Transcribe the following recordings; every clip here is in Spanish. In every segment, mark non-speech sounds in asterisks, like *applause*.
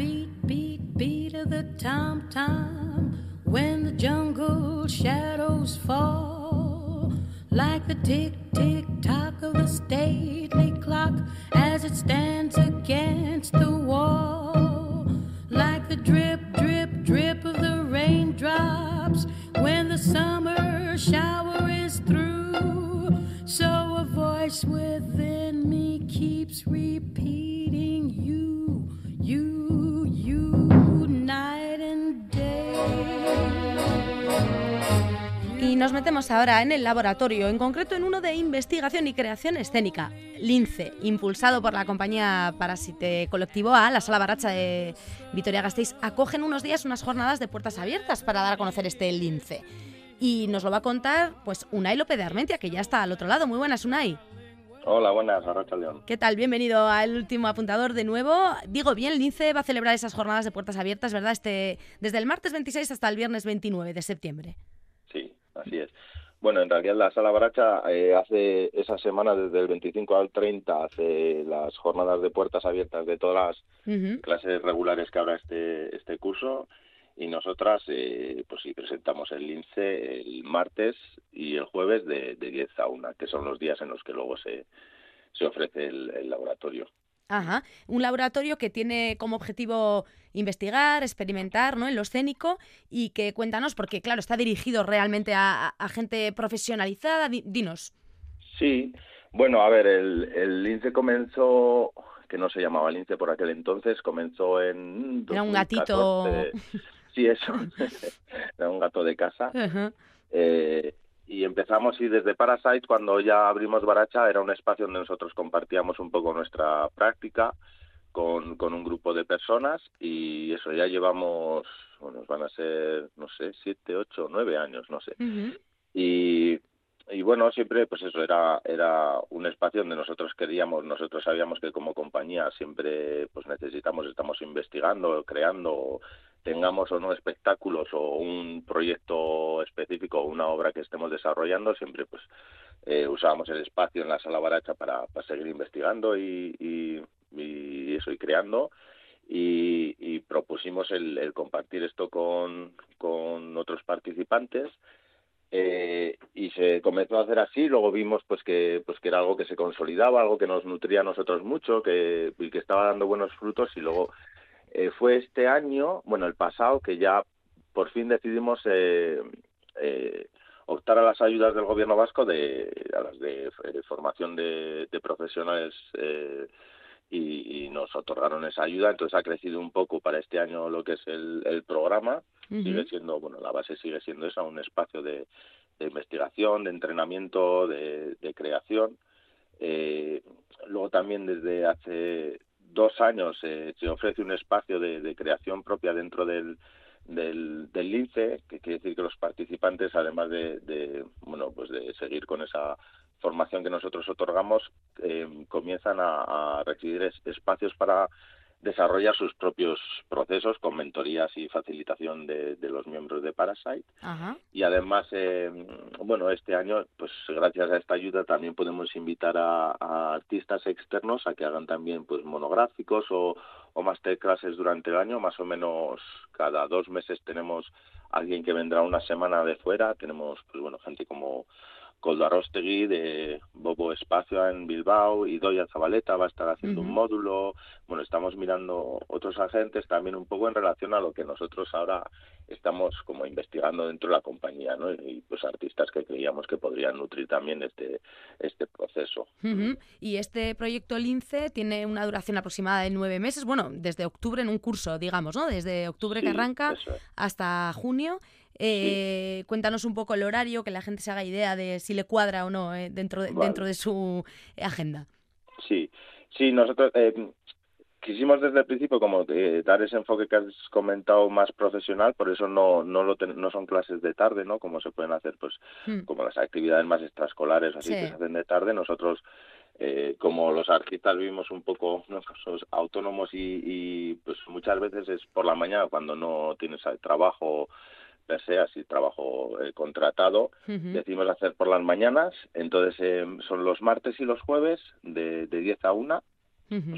beat, beat, beat of the tom tom when the jungle shadows fall. Like the tick, tick, ahora en el laboratorio, en concreto en uno de investigación y creación escénica, Lince, impulsado por la compañía Parasite Colectivo A, la Sala Baracha de Vitoria-Gasteiz, acogen unos días unas jornadas de puertas abiertas para dar a conocer este Lince. Y nos lo va a contar pues Unai López de Armentia, que ya está al otro lado. Muy buenas, Unai. Hola, buenas, Arracha León. ¿Qué tal? Bienvenido al último apuntador de nuevo. Digo bien, Lince va a celebrar esas jornadas de puertas abiertas, ¿verdad? Este, desde el martes 26 hasta el viernes 29 de septiembre. Sí, así es. Bueno, en realidad la Sala Baracha eh, hace esa semana, desde el 25 al 30, hace las jornadas de puertas abiertas de todas las clases regulares que habrá este, este curso y nosotras eh, pues sí presentamos el lince el martes y el jueves de, de 10 a 1, que son los días en los que luego se, se ofrece el, el laboratorio. Ajá. Un laboratorio que tiene como objetivo investigar, experimentar ¿no? en lo escénico y que cuéntanos, porque claro, está dirigido realmente a, gente profesionalizada. Di- Dinos. Sí, bueno, a ver, el, el lince comenzó, que no se llamaba lince por aquel entonces, comenzó en... Era un gatito. 2014. Sí, eso. *laughs* *laughs* Era un gato de casa. Eh, y empezamos y desde Parasite, cuando ya abrimos Baracha, era un espacio donde nosotros compartíamos un poco nuestra práctica con, con un grupo de personas y eso ya llevamos, bueno, van a ser, no sé, siete, ocho, nueve años, no sé. Y, y bueno, siempre pues eso era era un espacio donde nosotros queríamos, nosotros sabíamos que como compañía siempre pues necesitamos, estamos investigando, creando, tengamos o no espectáculos o un proyecto específico o una obra que estemos desarrollando, siempre pues eh, usábamos el espacio en la sala baracha para, seguir investigando y, eso y creando. Y, propusimos el, compartir esto con, con otros participantes eh, y se comenzó a hacer así. Luego vimos pues que pues que era algo que se consolidaba algo que nos nutría a nosotros mucho que que estaba dando buenos frutos y luego eh, fue este año bueno el pasado que ya por fin decidimos eh, eh, optar a las ayudas del gobierno vasco de a las de, eh, formación de, de profesionales eh, y, y nos otorgaron esa ayuda. Entonces ha crecido un poco para este año lo que es el, el programa. Sigue siendo, bueno, la base sigue siendo esa, un espacio de, de investigación, de entrenamiento, de, de creación. Eh, luego también desde hace dos años eh, se ofrece un espacio de, de creación propia dentro del, del, del LINCE, que quiere decir que los participantes, además de, bueno, pues de seguir con esa formación que nosotros otorgamos, eh, comienzan a, a recibir es- espacios para desarrollar sus propios procesos con mentorías y facilitación de, de los miembros de Parasite. Ajá. y además eh, bueno este año pues gracias a esta ayuda también podemos invitar a, a artistas externos a que hagan también pues monográficos o, o masterclasses durante el año. Más o menos cada dos meses tenemos alguien que vendrá una semana de fuera. Tenemos pues bueno gente como Coldo Arostegui de Bobo Espacio en Bilbao y Doya Zabaleta va a estar haciendo un módulo bueno estamos mirando otros agentes también un poco en relación a lo que nosotros ahora estamos como investigando dentro de la compañía, ¿no? Y pues artistas que creíamos que podrían nutrir también este este proceso. Y este proyecto Lince tiene una duración aproximada de nueve meses, bueno, desde octubre en un curso, digamos, ¿no? Desde octubre que arranca es. hasta junio. Eh, Cuéntanos un poco el horario, que la gente se haga idea de si le cuadra o no eh, dentro, de, Vale. dentro de su agenda. Sí, sí, nosotros eh, quisimos desde el principio como eh, dar ese enfoque que has comentado más profesional, por eso no no lo ten- no son clases de tarde, ¿no? Como se pueden hacer pues Mm. como las actividades más extraescolares así Sí. que se hacen de tarde, nosotros eh, como los artistas vivimos un poco ¿no? Somos autónomos y, y, pues muchas veces es por la mañana cuando no tienes eh, trabajo per se, así trabajo eh, contratado, Ujú. decidimos hacer por las mañanas, entonces eh, son los martes y los jueves de, de 10 a 1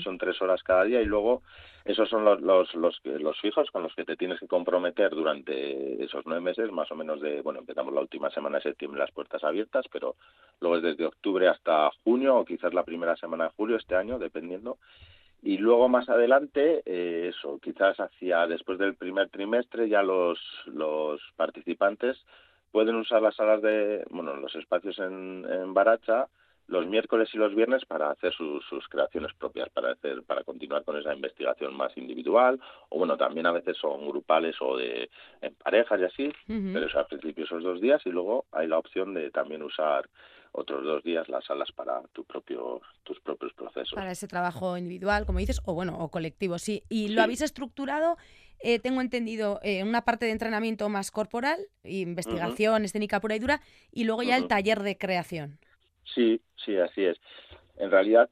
son tres horas cada día y luego esos son los, los, los, los, fijos con los que te tienes que comprometer durante esos nueve meses, más o menos de, bueno, empezamos la última semana de septiembre las puertas abiertas, pero luego es desde octubre hasta junio o quizás la primera semana de julio este año, dependiendo. Y luego más adelante, eh, eso, quizás hacia después del primer trimestre ya los, los participantes pueden usar las salas de, bueno, los espacios en, en Baracha los miércoles y los viernes para hacer sus, sus, creaciones propias, para hacer, para continuar con esa investigación más individual, o bueno, también a veces son grupales o de en parejas y así, pero eso al principio esos dos días y luego hay la opción de también usar otros dos días las salas para tu propio, tus propios procesos. Para ese trabajo individual, como dices, o bueno, o colectivo, sí. Y lo habéis estructurado, eh, tengo entendido, eh, una parte de entrenamiento más corporal, investigación escénica pura y dura, y luego ya el taller de creación. Sí, sí, así es. En realidad,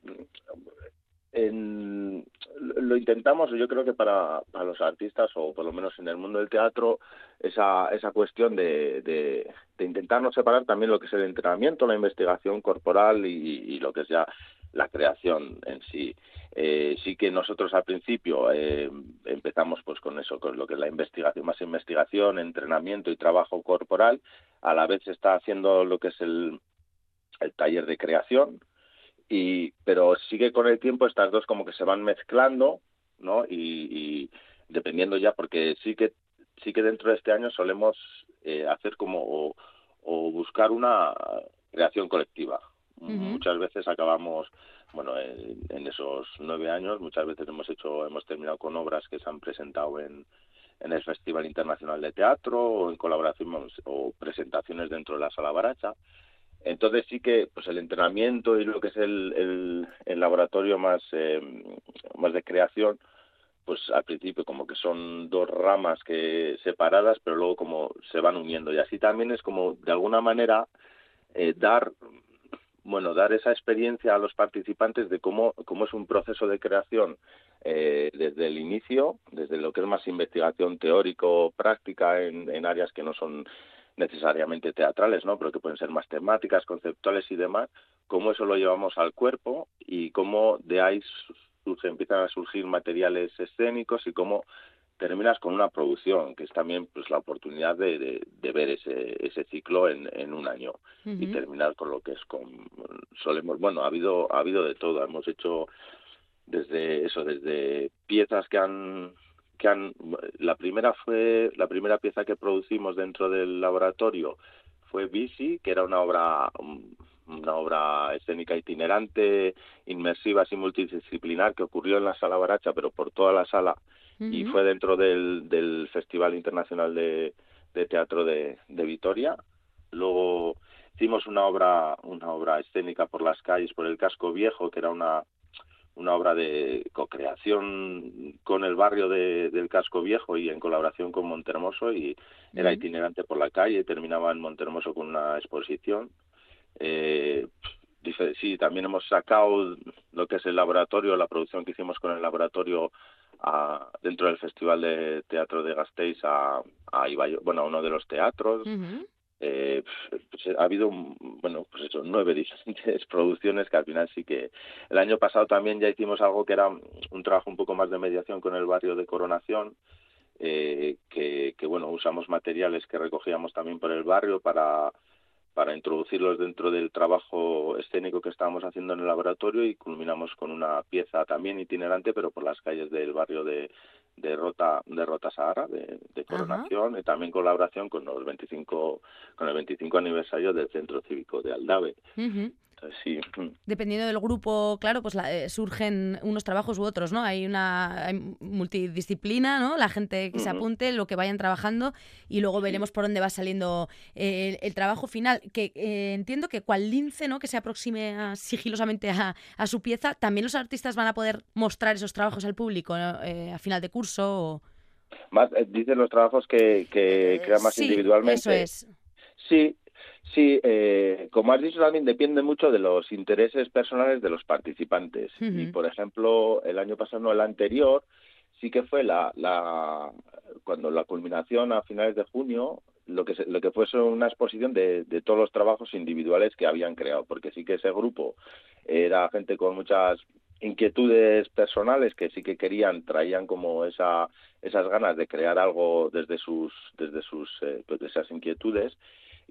lo intentamos, yo creo que para, para los artistas, o por lo menos en el mundo del teatro, esa, esa cuestión de, de, de intentar no separar también lo que es el entrenamiento, la investigación corporal y, lo que es ya la creación en sí. Eh, sí que nosotros al principio eh, empezamos pues con eso, con lo que es la investigación, más investigación, entrenamiento y trabajo corporal. A la vez se está haciendo lo que es el, el taller de creación, y, pero sigue con el tiempo estas dos como que se van mezclando, ¿no? Y, dependiendo ya, porque sí que sí que dentro de este año solemos eh, hacer como o, buscar una creación colectiva. Muchas veces acabamos, bueno, en, esos nueve años, muchas veces hemos hecho, hemos terminado con obras que se han presentado en, en el Festival Internacional de Teatro o en colaboración o presentaciones dentro de la Sala Baracha. Entonces sí que pues el entrenamiento y lo que es el, el, laboratorio más, eh, más de creación, pues al principio como que son dos ramas que separadas, pero luego como se van uniendo. Y así también es como de alguna manera eh, dar bueno dar esa experiencia a los participantes de cómo, cómo es un proceso de creación eh, desde el inicio, desde lo que es más investigación teórico práctica en, en áreas que no son necesariamente teatrales, ¿no? Pero que pueden ser más temáticas, conceptuales y demás, cómo eso lo llevamos al cuerpo y cómo de ahí empiezan a surgir materiales escénicos y cómo terminas con una producción, que es también pues la oportunidad de, de, ver ese, ese ciclo en, en un año y terminar con lo que es con solemos, bueno, ha habido ha habido de todo, hemos hecho desde eso, desde piezas que han que han, la primera fue la primera pieza que producimos dentro del laboratorio fue Bici, que era una obra una obra escénica itinerante, inmersiva y multidisciplinar que ocurrió en la sala Baracha, pero por toda la sala y fue dentro del, del Festival Internacional de, de Teatro de, de Vitoria. Luego hicimos una obra una obra escénica por las calles, por el casco viejo, que era una una obra de co-creación con el barrio de, del casco viejo y en colaboración con Montermoso y era itinerante por la calle, terminaba en Montermoso con una exposición. Eh, sí, también hemos sacado lo que es el laboratorio, la producción que hicimos con el laboratorio a, dentro del Festival de Teatro de Gasteiz a, a bueno, a uno de los teatros eh, pues ha habido bueno pues eso nueve *laughs* diferentes producciones que al final sí que el año pasado también ya hicimos algo que era un trabajo un poco más de mediación con el barrio de Coronación eh, que, que bueno usamos materiales que recogíamos también por el barrio para para introducirlos dentro del trabajo escénico que estábamos haciendo en el laboratorio y culminamos con una pieza también itinerante pero por las calles del barrio de, de Rota de Rota Sahara de, de coronación y también colaboración con los 25 con el 25 aniversario del Centro Cívico de Aldave. Sí. Dependiendo del grupo, claro, pues eh, surgen unos trabajos u otros, ¿no? Hay una multidisciplina, ¿no? La gente que se apunte, lo que vayan trabajando y luego veremos por dónde va saliendo eh, el, trabajo final. Que eh, entiendo que cual lince, ¿no? Que se aproxime sigilosamente a, a, su pieza, también los artistas van a poder mostrar esos trabajos al público a final de curso. Más, dicen los trabajos que, que crean más individualmente. Eso es. Sí, Sí, eh, como has dicho también depende mucho de los intereses personales de los participantes. Y por ejemplo, el año pasado, no el anterior, sí que fue la, la cuando la culminación a finales de junio, lo que lo que fue una exposición de, de todos los trabajos individuales que habían creado, porque sí que ese grupo era gente con muchas inquietudes personales que sí que querían, traían como esa, esas ganas de crear algo desde sus, desde sus, eh, pues esas inquietudes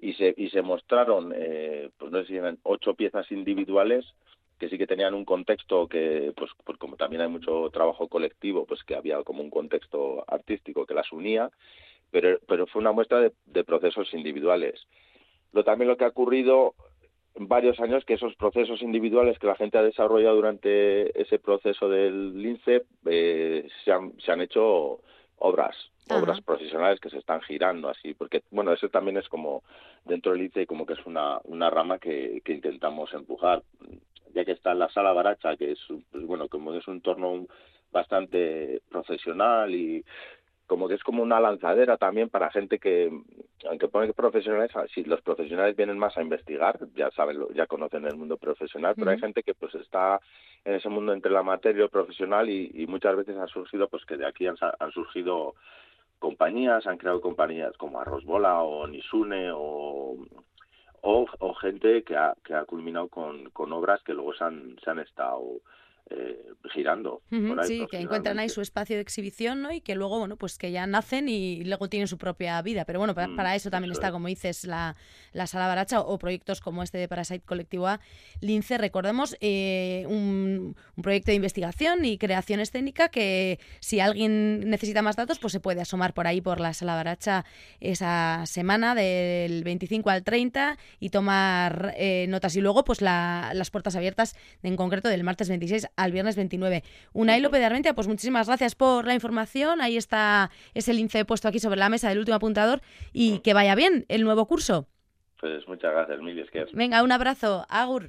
y se, y se mostraron, eh, pues no sé si eran ocho piezas individuales que sí que tenían un contexto que, pues, pues como también hay mucho trabajo colectivo, pues que había como un contexto artístico que las unía, pero, pero fue una muestra de, procesos individuales. Lo, también lo que ha ocurrido varios años que esos procesos individuales que la gente ha desarrollado durante ese proceso del lince eh, se, han, se han hecho obras obras profesionales que se están girando así porque bueno eso también es como dentro del lince como que es una una rama que, que intentamos empujar. Ya que está la sala baracha que es pues, bueno como es un entorno bastante profesional y como que es como una lanzadera también para gente que, aunque pone profesionales, si los profesionales vienen más a investigar, ya saben, ya conocen el mundo profesional, pero hay gente que pues está en ese mundo entre la materia y el profesional y, muchas veces ha surgido pues que de aquí han, surgido compañías, han creado compañías como Arrosbola o Nisune o, o, gente que ha, que ha culminado con, con obras que luego han, se han estado eh, girando. sí, que encuentran ahí su espacio de exhibición ¿no? y que luego, bueno, pues que ya nacen y luego tienen su propia vida. Pero bueno, para, mm, eso también está, como dices, la, la Sala Baracha o, proyectos como este de Parasite Colectivo A. Lince, recordemos, eh, un, proyecto de investigación y creación escénica que si alguien necesita más datos, pues se puede asomar por ahí por la Sala Baracha esa semana del 25 al 30 y tomar eh, notas. Y luego, pues las puertas abiertas en concreto del martes 26 al viernes 29. Unai López de Armentia, pues muchísimas gracias por la información. Ahí está ese lince puesto aquí sobre la mesa del último apuntador y que vaya bien el nuevo curso. Pues muchas gracias, Mili. Venga, un abrazo. Agur.